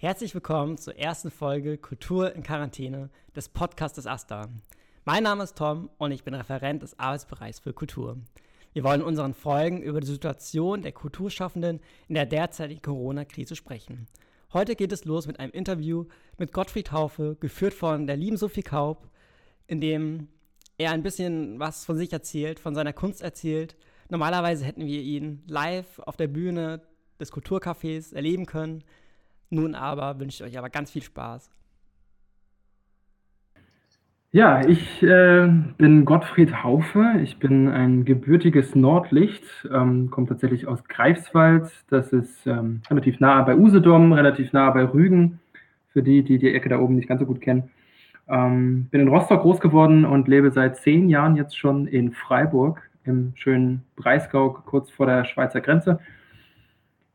Herzlich willkommen zur ersten Folge Kultur in Quarantäne des Podcasts Asta. Mein Name ist Tom und ich bin Referent des Arbeitsbereichs für Kultur. Wir wollen in unseren Folgen über die Situation der Kulturschaffenden in der derzeitigen Corona-Krise sprechen. Heute geht es los mit einem Interview mit Gottfried Haufe, geführt von der lieben Sophie Kaub, in dem er ein bisschen was von sich erzählt, von seiner Kunst erzählt. Normalerweise hätten wir ihn live auf der Bühne des Kulturcafés erleben können. Nun aber wünsche ich euch aber ganz viel Spaß. Ja, ich äh, bin Gottfried Haufe. Ich bin ein gebürtiges Nordlicht, ähm, komme tatsächlich aus Greifswald. Das ist ähm, relativ nah bei Usedom, relativ nah bei Rügen, für die, die die Ecke da oben nicht ganz so gut kennen. Ähm, bin in Rostock groß geworden und lebe seit zehn Jahren jetzt schon in Freiburg, im schönen Breisgau, kurz vor der Schweizer Grenze.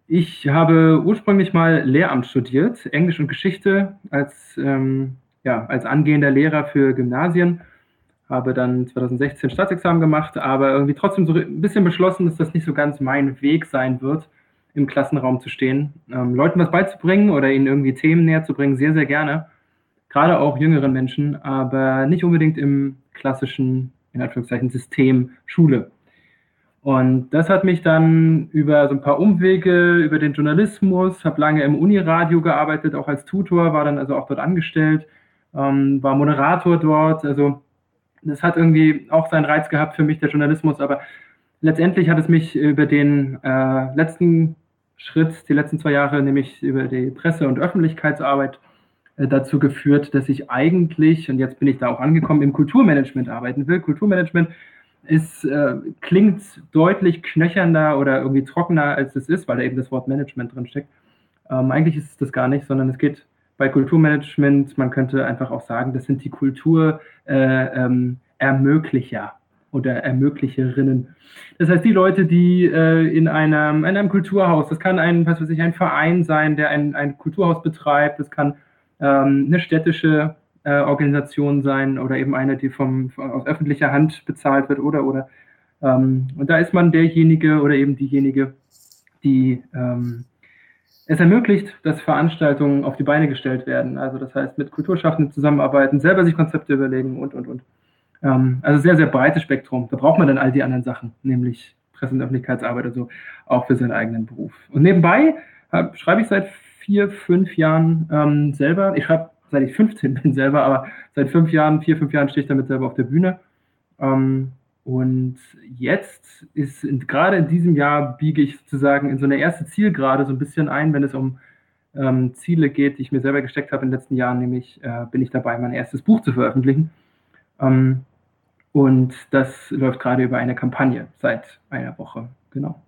Ich habe ursprünglich mal Lehramt studiert, Englisch und Geschichte als, ähm, ja, als angehender Lehrer für Gymnasien. Habe dann 2016 Staatsexamen gemacht, aber irgendwie trotzdem so ein bisschen beschlossen, dass das nicht so ganz mein Weg sein wird, im Klassenraum zu stehen. Ähm, Leuten was beizubringen oder ihnen irgendwie Themen näher zu bringen, sehr, sehr gerne. Gerade auch jüngeren Menschen, aber nicht unbedingt im klassischen, in Anführungszeichen, System Schule. Und das hat mich dann über so ein paar Umwege, über den Journalismus, habe lange im Uniradio gearbeitet, auch als Tutor, war dann also auch dort angestellt, ähm, war Moderator dort. Also das hat irgendwie auch seinen Reiz gehabt für mich, der Journalismus, aber letztendlich hat es mich über den äh, letzten Schritt, die letzten zwei Jahre, nämlich über die Presse- und Öffentlichkeitsarbeit, äh, dazu geführt, dass ich eigentlich, und jetzt bin ich da auch angekommen, im Kulturmanagement arbeiten will. Kulturmanagement ist, äh, klingt deutlich knöchernder oder irgendwie trockener, als es ist, weil da eben das Wort Management drin steckt. Ähm, eigentlich ist es das gar nicht, sondern es geht bei Kulturmanagement, man könnte einfach auch sagen, das sind die Kulturermöglicher äh, ähm, oder Ermöglicherinnen. Das heißt, die Leute, die äh, in, einem, in einem Kulturhaus, das kann ein, was weiß ich, ein Verein sein, der ein, ein Kulturhaus betreibt, das kann ähm, eine städtische äh, Organisation sein oder eben eine, die vom, aus öffentlicher Hand bezahlt wird oder oder. Ähm, und da ist man derjenige oder eben diejenige, die ähm, es ermöglicht, dass Veranstaltungen auf die Beine gestellt werden. Also das heißt, mit Kulturschaffenden zusammenarbeiten, selber sich Konzepte überlegen und, und, und. Ähm, also sehr, sehr breites Spektrum. Da braucht man dann all die anderen Sachen, nämlich Presse- und Öffentlichkeitsarbeit und so, auch für seinen eigenen Beruf. Und nebenbei hab, schreibe ich seit vier, fünf Jahren ähm, selber. Ich schreibe seit ich 15 bin selber, aber seit fünf Jahren, vier, fünf Jahren stehe ich damit selber auf der Bühne. Ähm, und jetzt ist gerade in diesem Jahr biege ich sozusagen in so eine erste Zielgerade so ein bisschen ein, wenn es um ähm, Ziele geht, die ich mir selber gesteckt habe in den letzten Jahren, nämlich äh, bin ich dabei, mein erstes Buch zu veröffentlichen. Ähm, und das läuft gerade über eine Kampagne seit einer Woche, genau.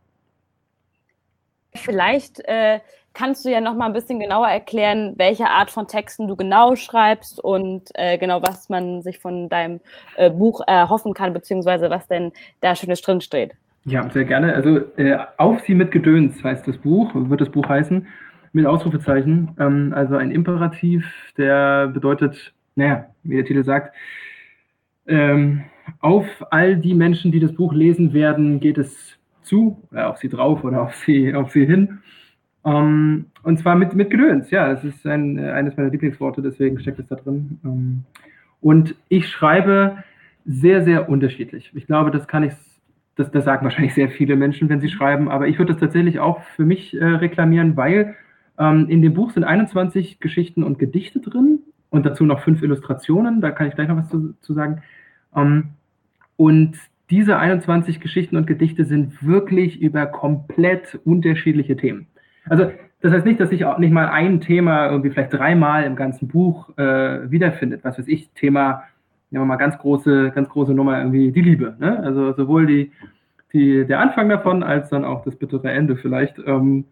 Vielleicht äh, kannst du ja noch mal ein bisschen genauer erklären, welche Art von Texten du genau schreibst und äh, genau was man sich von deinem äh, Buch erhoffen kann, beziehungsweise was denn da Schönes drin steht. Ja, sehr gerne. Also äh, Auf sie mit Gedöns heißt das Buch, wird das Buch heißen, mit Ausrufezeichen. Ähm, also ein Imperativ, der bedeutet, naja, wie der Titel sagt, ähm, auf all die Menschen, die das Buch lesen werden, geht es zu, oder auf sie drauf oder auf sie, auf sie hin. Ähm, und zwar mit, mit Gedöns, ja, das ist ein, eines meiner Lieblingsworte, deswegen steckt es da drin. Ähm, und ich schreibe sehr, sehr unterschiedlich. Ich glaube, das kann ich, das, das sagen wahrscheinlich sehr viele Menschen, wenn sie schreiben, aber ich würde das tatsächlich auch für mich äh, reklamieren, weil ähm, in dem Buch sind 21 Geschichten und Gedichte drin und dazu noch fünf Illustrationen, da kann ich gleich noch was zu, zu sagen. Ähm, und diese 21 Geschichten und Gedichte sind wirklich über komplett unterschiedliche Themen. Also das heißt nicht, dass sich auch nicht mal ein Thema irgendwie vielleicht dreimal im ganzen Buch äh, wiederfindet. Was weiß ich, Thema, nehmen wir mal ganz große, ganz große Nummer, irgendwie die Liebe. Ne? Also sowohl die, die, der Anfang davon als dann auch das bittere Ende vielleicht. Ähm,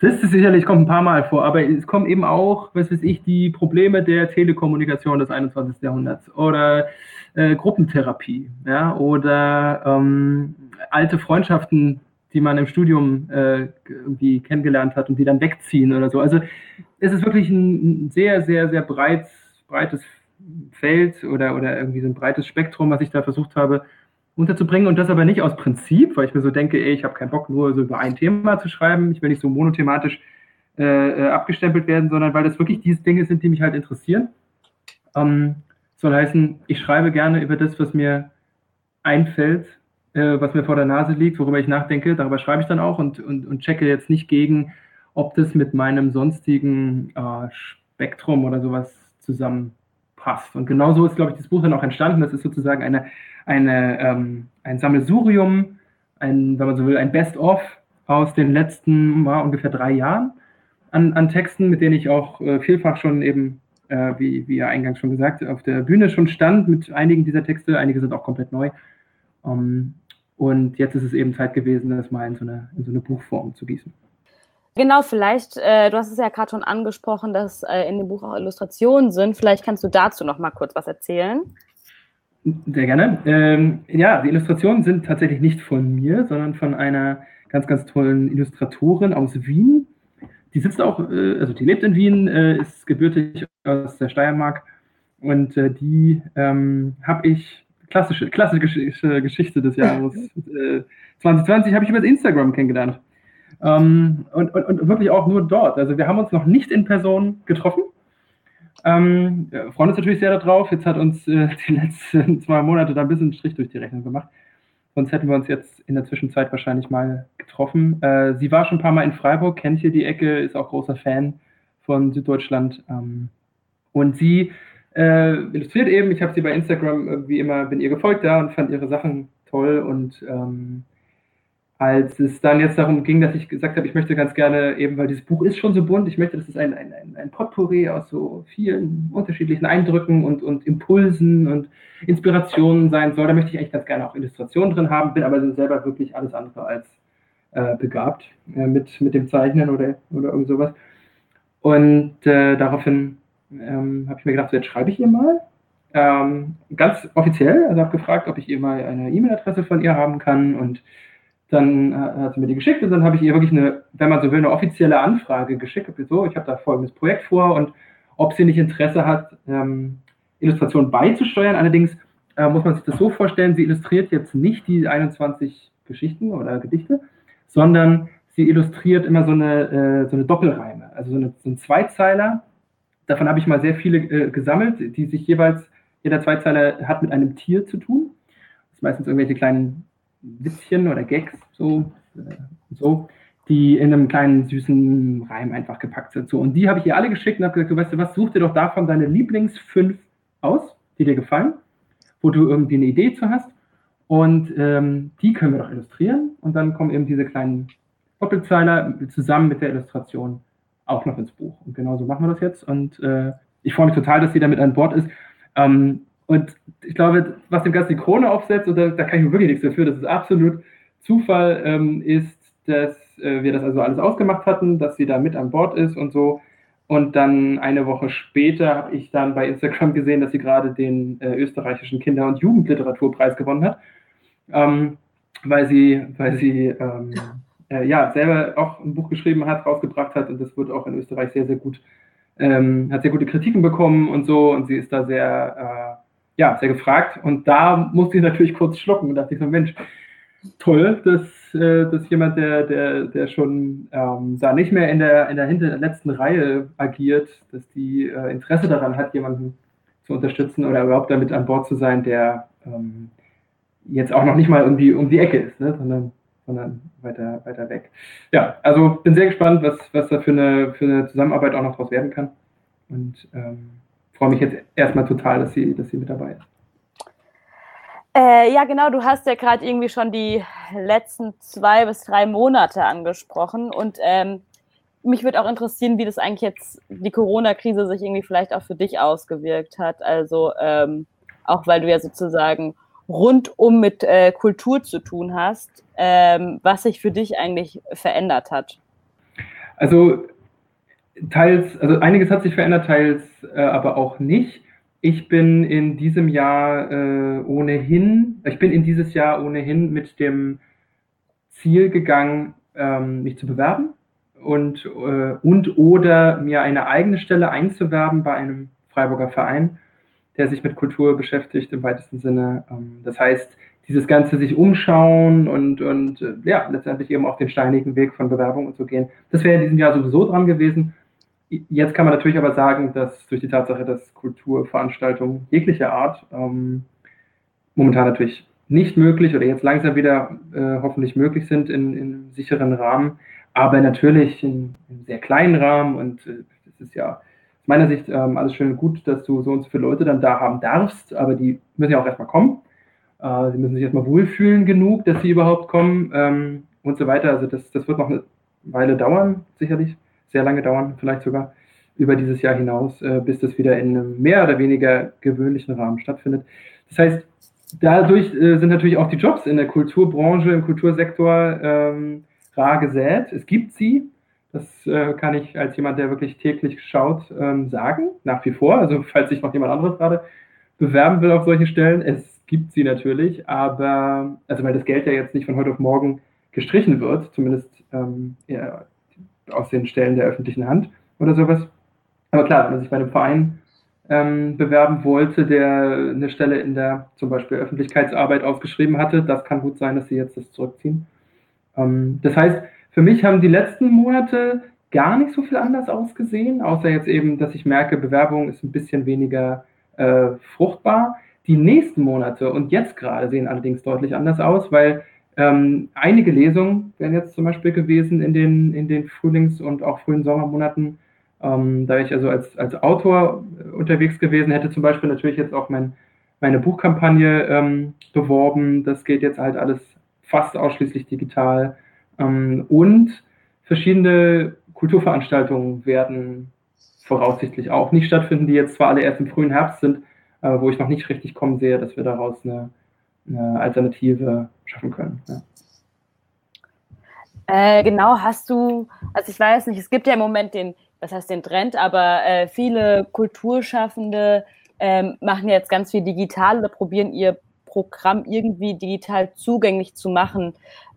das ist sicherlich kommt ein paar Mal vor, aber es kommen eben auch, was weiß ich, die Probleme der Telekommunikation des 21. Jahrhunderts oder äh, Gruppentherapie, ja, oder ähm, alte Freundschaften, die man im Studium äh, irgendwie kennengelernt hat und die dann wegziehen oder so. Also es ist wirklich ein sehr, sehr, sehr breit, breites Feld oder, oder irgendwie so ein breites Spektrum, was ich da versucht habe unterzubringen und das aber nicht aus Prinzip, weil ich mir so denke, ey, ich habe keinen Bock nur so über ein Thema zu schreiben, ich will nicht so monothematisch äh, äh, abgestempelt werden, sondern weil das wirklich diese Dinge sind, die mich halt interessieren. Ähm, soll heißen, ich schreibe gerne über das, was mir einfällt, äh, was mir vor der Nase liegt, worüber ich nachdenke. Darüber schreibe ich dann auch und, und, und checke jetzt nicht gegen, ob das mit meinem sonstigen äh, Spektrum oder sowas zusammenpasst. Und genau so ist, glaube ich, das Buch dann auch entstanden. Das ist sozusagen eine, eine, ähm, ein Sammelsurium, ein, wenn man so will, ein Best-of aus den letzten mal, ungefähr drei Jahren an, an Texten, mit denen ich auch äh, vielfach schon eben, äh, wie, wie ja eingangs schon gesagt, auf der Bühne schon stand mit einigen dieser Texte. Einige sind auch komplett neu. Um, ähm, und jetzt ist es eben Zeit gewesen, das mal in so eine, in so eine Buchform zu gießen. Genau, vielleicht, äh, du hast es ja gerade schon angesprochen, dass äh, in dem Buch auch Illustrationen sind. Vielleicht kannst du dazu noch mal kurz was erzählen. Sehr gerne. Ähm, ja, die Illustrationen sind tatsächlich nicht von mir, sondern von einer ganz, ganz tollen Illustratorin aus Wien. Die sitzt auch, äh, also die lebt in Wien, äh, ist gebürtig aus der Steiermark und äh, die ähm, habe ich klassische, klassische Geschichte des Jahres. äh, 2020 habe ich über Instagram kennengelernt. Ähm, und, und, und, wirklich auch nur dort. Also wir haben uns noch nicht in Person getroffen. Ähm, freuen uns natürlich sehr darauf. Jetzt hat uns äh, die letzten zwei Monate da ein bisschen einen Strich durch die Rechnung gemacht. Sonst hätten wir uns jetzt in der Zwischenzeit wahrscheinlich mal getroffen. Äh, sie war schon ein paar Mal in Freiburg, kennt hier die Ecke, ist auch großer Fan von Süddeutschland. Ähm, und sie äh, illustriert eben. Ich habe sie bei Instagram irgendwie immer, bin ihr gefolgt da und fand ihre Sachen toll. Und ähm, als es dann jetzt darum ging, dass ich gesagt habe, ich möchte ganz gerne eben, weil dieses Buch ist schon so bunt, ich möchte, dass es ein, ein, ein Potpourri aus so vielen unterschiedlichen Eindrücken und, und Impulsen und Inspirationen sein soll. Da möchte ich eigentlich ganz gerne auch Illustrationen drin haben, bin aber selber wirklich alles andere als äh, begabt äh, mit, mit dem Zeichnen oder, oder irgend sowas. Und äh, daraufhin ähm, habe ich mir gedacht, so, jetzt schreibe ich ihr mal. Ähm, ganz offiziell, also habe gefragt, ob ich ihr mal eine E-Mail-Adresse von ihr haben kann und dann äh, hat sie mir die geschickt und dann habe ich ihr wirklich eine, wenn man so will, eine offizielle Anfrage geschickt. So, ich habe da folgendes Projekt vor und ob sie nicht Interesse hat, ähm, Illustrationen beizusteuern. Allerdings äh, muss man sich das so vorstellen, sie illustriert jetzt nicht die 21 Geschichten oder Gedichte, sondern sie illustriert immer so eine, äh, so eine Doppelreime, also so, eine, so ein Zweizeiler, Davon habe ich mal sehr viele äh, gesammelt, die sich jeweils, jeder Zweizeiler hat mit einem Tier zu tun. Das ist meistens irgendwelche kleinen Witzchen oder Gags, so, äh, so, die in einem kleinen süßen Reim einfach gepackt sind. So, und die habe ich ihr alle geschickt und habe gesagt, du weißt du was, such dir doch davon deine Lieblings fünf aus, die dir gefallen, wo du irgendwie eine Idee zu hast. Und ähm, die können wir doch illustrieren. Und dann kommen eben diese kleinen Doppelzeiler zusammen mit der Illustration auch noch ins Buch. Und genauso machen wir das jetzt. Und äh, ich freue mich total, dass sie damit an Bord ist. Ähm, und ich glaube, was dem Ganzen die Krone aufsetzt, und da, da kann ich mir wirklich nichts dafür, dass es absolut Zufall ähm, ist, dass äh, wir das also alles ausgemacht hatten, dass sie da mit an Bord ist und so. Und dann eine Woche später habe ich dann bei Instagram gesehen, dass sie gerade den äh, österreichischen Kinder- und Jugendliteraturpreis gewonnen hat, ähm, weil sie, weil sie ähm, äh, ja, selber auch ein Buch geschrieben hat, rausgebracht hat und das wird auch in Österreich sehr, sehr gut, ähm, hat sehr gute Kritiken bekommen und so und sie ist da sehr, äh, ja, sehr gefragt und da musste ich natürlich kurz schlucken und dachte ich so, Mensch, toll, dass, äh, dass jemand, der, der, der schon ähm, da nicht mehr in der, in der hinter letzten Reihe agiert, dass die äh, Interesse daran hat, jemanden zu unterstützen oder überhaupt damit an Bord zu sein, der ähm, jetzt auch noch nicht mal irgendwie um die Ecke ist, ne, sondern sondern weiter, weiter weg. Ja, also bin sehr gespannt, was, was da für eine, für eine Zusammenarbeit auch noch draus werden kann. Und ähm, freue mich jetzt erstmal total, dass sie, dass sie mit dabei ist. Äh, ja, genau, du hast ja gerade irgendwie schon die letzten zwei bis drei Monate angesprochen. Und ähm, mich würde auch interessieren, wie das eigentlich jetzt die Corona-Krise sich irgendwie vielleicht auch für dich ausgewirkt hat. Also ähm, auch weil du ja sozusagen rundum mit äh, Kultur zu tun hast, ähm, was sich für dich eigentlich verändert hat. Also teils, also einiges hat sich verändert, teils äh, aber auch nicht. Ich bin in diesem Jahr äh, ohnehin, ich bin in dieses Jahr ohnehin mit dem Ziel gegangen, ähm, mich zu bewerben und, äh, und oder mir eine eigene Stelle einzuwerben bei einem Freiburger Verein der sich mit Kultur beschäftigt im weitesten Sinne. Ähm, das heißt, dieses ganze sich umschauen und, und äh, ja, letztendlich eben auch den steinigen Weg von Bewerbung und so gehen. Das wäre in diesem Jahr sowieso dran gewesen. Jetzt kann man natürlich aber sagen, dass durch die Tatsache, dass Kulturveranstaltungen jeglicher Art ähm, momentan natürlich nicht möglich oder jetzt langsam wieder äh, hoffentlich möglich sind in, in sicheren Rahmen, aber natürlich in, in sehr kleinen Rahmen und äh, das ist ja aus meiner Sicht ähm, alles schön und gut, dass du so und so viele Leute dann da haben darfst, aber die müssen ja auch erstmal kommen. Äh, sie müssen sich erstmal wohlfühlen genug, dass sie überhaupt kommen ähm, und so weiter. Also das, das wird noch eine Weile dauern, sicherlich, sehr lange dauern, vielleicht sogar über dieses Jahr hinaus, äh, bis das wieder in einem mehr oder weniger gewöhnlichen Rahmen stattfindet. Das heißt, dadurch äh, sind natürlich auch die Jobs in der Kulturbranche, im Kultursektor ähm, rar gesät. Es gibt sie, das äh, kann ich als jemand, der wirklich täglich schaut, ähm, sagen, nach wie vor. Also falls sich noch jemand anderes gerade bewerben will auf solche Stellen, es gibt sie natürlich, aber, also weil das Geld ja jetzt nicht von heute auf morgen gestrichen wird, zumindest ähm, ja, aus den Stellen der öffentlichen Hand oder sowas. Aber klar, wenn man sich bei einem Verein ähm, bewerben wollte, der eine Stelle in der zum Beispiel Öffentlichkeitsarbeit ausgeschrieben hatte, das kann gut sein, dass sie jetzt das zurückziehen. Ähm, das heißt, für mich haben die letzten Monate gar nicht so viel anders ausgesehen, außer jetzt eben, dass ich merke, Bewerbung ist ein bisschen weniger äh, fruchtbar. Die nächsten Monate und jetzt gerade sehen allerdings deutlich anders aus, weil ähm, einige Lesungen wären jetzt zum Beispiel gewesen in den, in den Frühlings- und auch frühen Sommermonaten. Ähm, da ich also als, als Autor äh, unterwegs gewesen hätte, zum Beispiel natürlich jetzt auch mein, meine Buchkampagne ähm, beworben. Das geht jetzt halt alles fast ausschließlich digital. Ähm, und verschiedene Kulturveranstaltungen werden voraussichtlich auch nicht stattfinden, die jetzt zwar alle erst im frühen Herbst sind, äh, wo ich noch nicht richtig kommen sehe, dass wir daraus eine, eine Alternative schaffen können. Ja. Äh, genau, hast du, also ich weiß nicht, es gibt ja im Moment den, was heißt den Trend, aber äh, viele Kulturschaffende ähm, machen jetzt ganz viel digital oder probieren ihr Programm irgendwie digital zugänglich zu machen.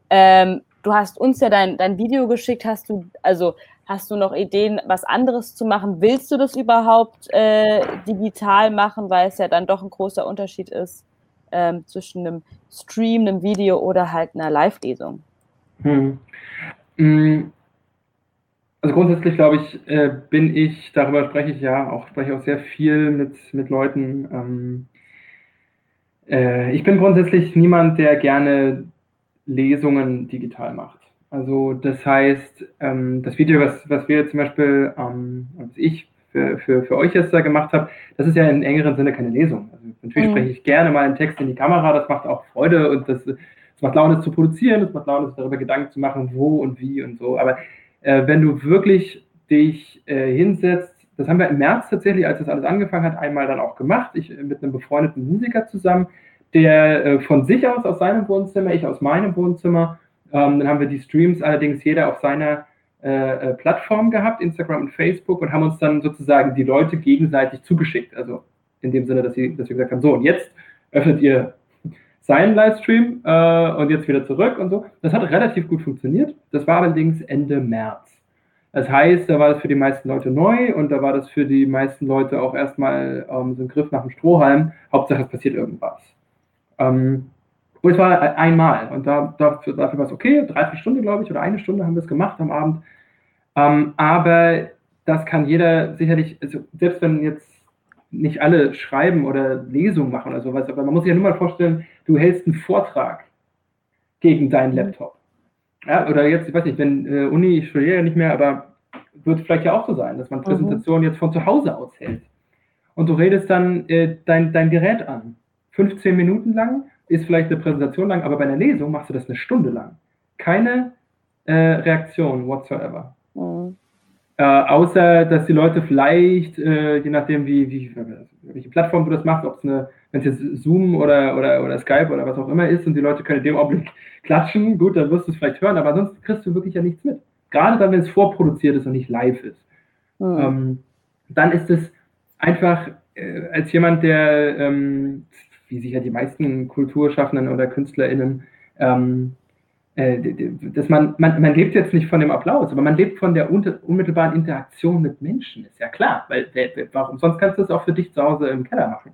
Ähm, du hast uns ja dein, dein Video geschickt, hast du, also Hast du noch Ideen, was anderes zu machen? Willst du das überhaupt äh, digital machen, weil es ja dann doch ein großer Unterschied ist ähm, zwischen einem Stream, einem Video oder halt einer Live-Lesung? Hm. hm. Also grundsätzlich glaube ich, äh, bin ich, darüber spreche ich ja auch, spreche auch sehr viel mit, mit Leuten. Ähm, äh, ich bin grundsätzlich niemand, der gerne Lesungen digital macht. Also das heißt, ähm, das Video, was, was wir zum Beispiel, ähm, was ich für, für, für euch jetzt da gemacht habe, das ist ja in engeren Sinne keine Lesung. Also natürlich mhm. spreche ich gerne mal einen Text in die Kamera, das macht auch Freude und das, das macht Laune, es zu produzieren, es macht Laune, sich darüber Gedanken zu machen, wo und wie und so. Aber äh, wenn du wirklich dich äh, hinsetzt, das haben wir im März tatsächlich, als das alles angefangen hat, einmal dann auch gemacht, ich äh, mit einem befreundeten Musiker zusammen, der äh, von sich aus, aus seinem Wohnzimmer, ich aus meinem Wohnzimmer, ähm, dann haben wir die Streams allerdings jeder auf seiner äh, äh, Plattform gehabt, Instagram und Facebook, und haben uns dann sozusagen die Leute gegenseitig zugeschickt. Also in dem Sinne, dass, sie, dass wir gesagt haben, so, und jetzt öffnet ihr seinen Livestream äh, und jetzt wieder zurück und so. Das hat relativ gut funktioniert. Das war allerdings Ende März. Das heißt, da war das für die meisten Leute neu und da war das für die meisten Leute auch erstmal ähm, so ein Griff nach dem Strohhalm. Hauptsache, es passiert irgendwas. Ähm, und es war einmal. Und da, dafür, dafür war es okay, dreiviertel Stunde, glaube ich, oder eine Stunde haben wir es gemacht am Abend. Ähm, aber das kann jeder sicherlich, also selbst wenn jetzt nicht alle schreiben oder Lesungen machen oder sowas, aber man muss sich ja nur mal vorstellen, du hältst einen Vortrag gegen deinen Laptop. Ja, oder jetzt, ich weiß nicht, wenn äh, Uni, ich studiere ja nicht mehr, aber wird vielleicht ja auch so sein, dass man mhm. Präsentationen mhm. jetzt von zu Hause aus hält. Und du redest dann äh, dein, dein Gerät an. 15 Minuten lang ist vielleicht eine Präsentation lang, aber bei einer Lesung machst du das eine Stunde lang. Keine äh, Reaktion whatsoever. Mhm. Äh, außer, dass die Leute vielleicht, äh, je nachdem, wie, wie, welche Plattform du das machst, ob es eine, wenn es jetzt Zoom oder, oder, oder Skype oder was auch immer ist und die Leute können in dem Augenblick klatschen, gut, dann wirst du es vielleicht hören, aber sonst kriegst du wirklich ja nichts mit. Gerade dann, wenn es vorproduziert ist und nicht live ist. Mhm. Ähm, dann ist es einfach äh, als jemand, der ähm, wie sicher die meisten Kulturschaffenden oder KünstlerInnen, ähm, äh, dass man, man, man lebt jetzt nicht von dem Applaus, aber man lebt von der unmittelbaren Interaktion mit Menschen, ist ja klar, weil warum sonst kannst du es auch für dich zu Hause im Keller machen.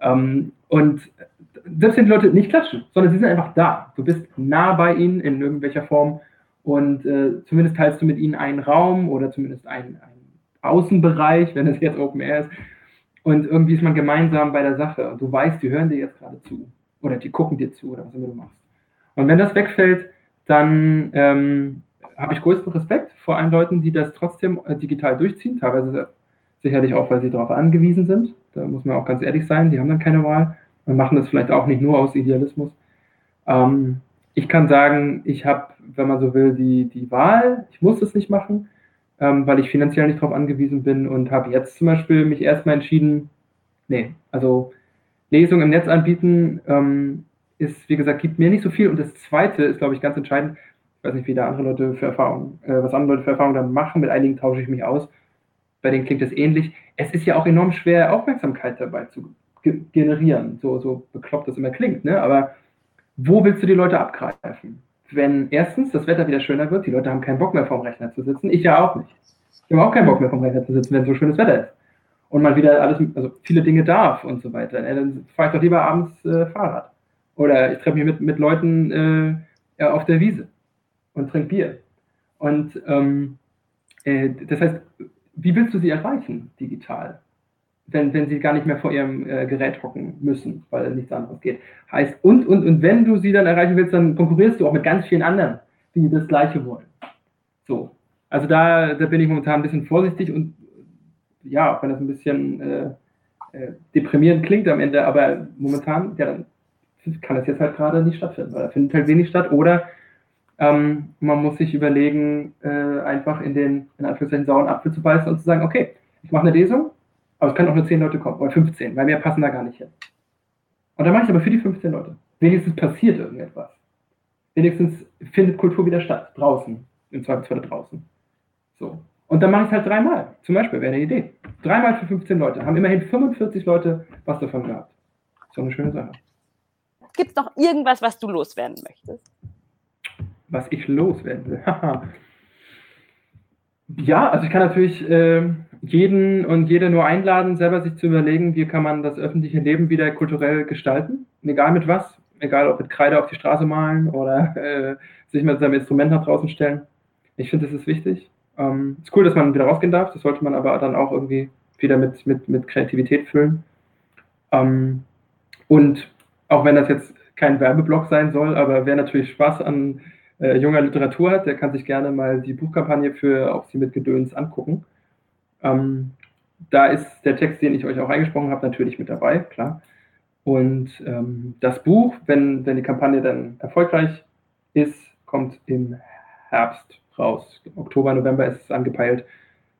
Ähm, und selbst wenn die Leute nicht klatschen, sondern sie sind einfach da. Du bist nah bei ihnen in irgendwelcher Form und äh, zumindest teilst du mit ihnen einen Raum oder zumindest einen, einen Außenbereich, wenn es jetzt Open Air ist. Und irgendwie ist man gemeinsam bei der Sache du weißt, die hören dir jetzt gerade zu oder die gucken dir zu oder was immer du machst. Und wenn das wegfällt, dann ähm, habe ich größten Respekt vor allen Leuten, die das trotzdem äh, digital durchziehen, teilweise sicherlich auch, weil sie darauf angewiesen sind. Da muss man auch ganz ehrlich sein, die haben dann keine Wahl und machen das vielleicht auch nicht nur aus Idealismus. Ähm, ich kann sagen, ich habe, wenn man so will, die, die Wahl. Ich muss es nicht machen, ähm, weil ich finanziell nicht darauf angewiesen bin und habe jetzt zum Beispiel mich erstmal entschieden, nee, also Lesungen im Netz anbieten ähm, ist, wie gesagt, gibt mir nicht so viel. Und das Zweite ist, glaube ich, ganz entscheidend. Ich weiß nicht, wie da andere Leute für Erfahrungen, äh, was andere Leute für Erfahrungen dann machen. Mit einigen tausche ich mich aus. Bei denen klingt das ähnlich. Es ist ja auch enorm schwer, Aufmerksamkeit dabei zu generieren. So, so bekloppt das immer klingt, ne? Aber wo willst du die Leute abgreifen? Wenn erstens das Wetter wieder schöner wird, die Leute haben keinen Bock mehr vorm Rechner zu sitzen, ich ja auch nicht. Ich habe auch keinen Bock mehr vorm Rechner zu sitzen, wenn so schönes Wetter ist. Und man wieder alles, also viele Dinge darf und so weiter. Ja, dann fahre ich doch lieber abends äh, Fahrrad. Oder ich treffe mich mit, mit Leuten äh, auf der Wiese und trinke Bier. Und ähm, äh, das heißt, wie willst du sie erreichen digital? Wenn, wenn sie gar nicht mehr vor ihrem äh, Gerät hocken müssen, weil nichts anderes geht. Heißt, und, und, und wenn du sie dann erreichen willst, dann konkurrierst du auch mit ganz vielen anderen, die das Gleiche wollen. So. Also da, da bin ich momentan ein bisschen vorsichtig und ja, auch wenn das ein bisschen äh, äh, deprimierend klingt am Ende, aber momentan, ja, dann kann das jetzt halt gerade nicht stattfinden, weil da findet halt wenig statt oder ähm, man muss sich überlegen, äh, einfach in den, in Anführungszeichen, sauren Apfel zu beißen und zu sagen, okay, ich mache eine Lesung, aber es können auch nur 10 Leute kommen oder 15, weil mehr passen da gar nicht hin. Und dann mache ich aber für die 15 Leute. Wenigstens passiert irgendetwas. Wenigstens findet Kultur wieder statt, draußen. Im Zweifelsfall draußen. So. Und dann mache ich es halt dreimal. Zum Beispiel wäre eine Idee. Dreimal für 15 Leute. Haben immerhin 45 Leute was davon gehabt. So eine schöne Sache. Gibt es noch irgendwas, was du loswerden möchtest? Was ich loswerden will? ja, also ich kann natürlich äh, jeden und jede nur einladen, selber sich zu überlegen, wie kann man das öffentliche Leben wieder kulturell gestalten, egal mit was, egal ob mit Kreide auf die Straße malen oder äh, sich mit seinem Instrument nach draußen stellen. Ich finde, das ist wichtig. Ähm, ist cool, dass man wieder rausgehen darf, das sollte man aber dann auch irgendwie wieder mit, mit, mit Kreativität füllen. Ähm, und auch wenn das jetzt kein Werbeblock sein soll, aber wer natürlich Spaß an äh, junger Literatur hat, der kann sich gerne mal die Buchkampagne für Auch Sie mit Gedöns angucken. Ähm, da ist der Text, den ich euch auch eingesprochen habe, natürlich mit dabei, klar. Und ähm, das Buch, wenn, wenn die Kampagne dann erfolgreich ist, kommt im Herbst raus. Oktober, November ist es angepeilt,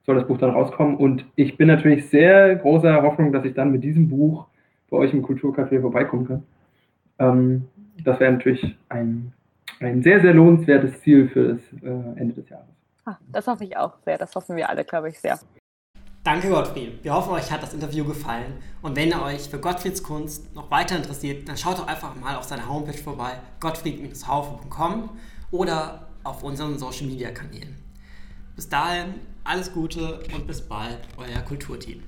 soll das Buch dann rauskommen. Und ich bin natürlich sehr großer Hoffnung, dass ich dann mit diesem Buch bei euch im Kulturcafé vorbeikommen kann. Ähm, das wäre natürlich ein, ein sehr, sehr lohnenswertes Ziel für das äh, Ende des Jahres. Ah, das hoffe ich auch sehr. Das hoffen wir alle, glaube ich, sehr. Danke, Gottfried. Wir hoffen, euch hat das Interview gefallen. Und wenn ihr euch für Gottfrieds Kunst noch weiter interessiert, dann schaut doch einfach mal auf seiner Homepage vorbei, gottfried-haufe.com oder auf unseren Social Media Kanälen. Bis dahin, alles Gute und bis bald, euer Kulturteam.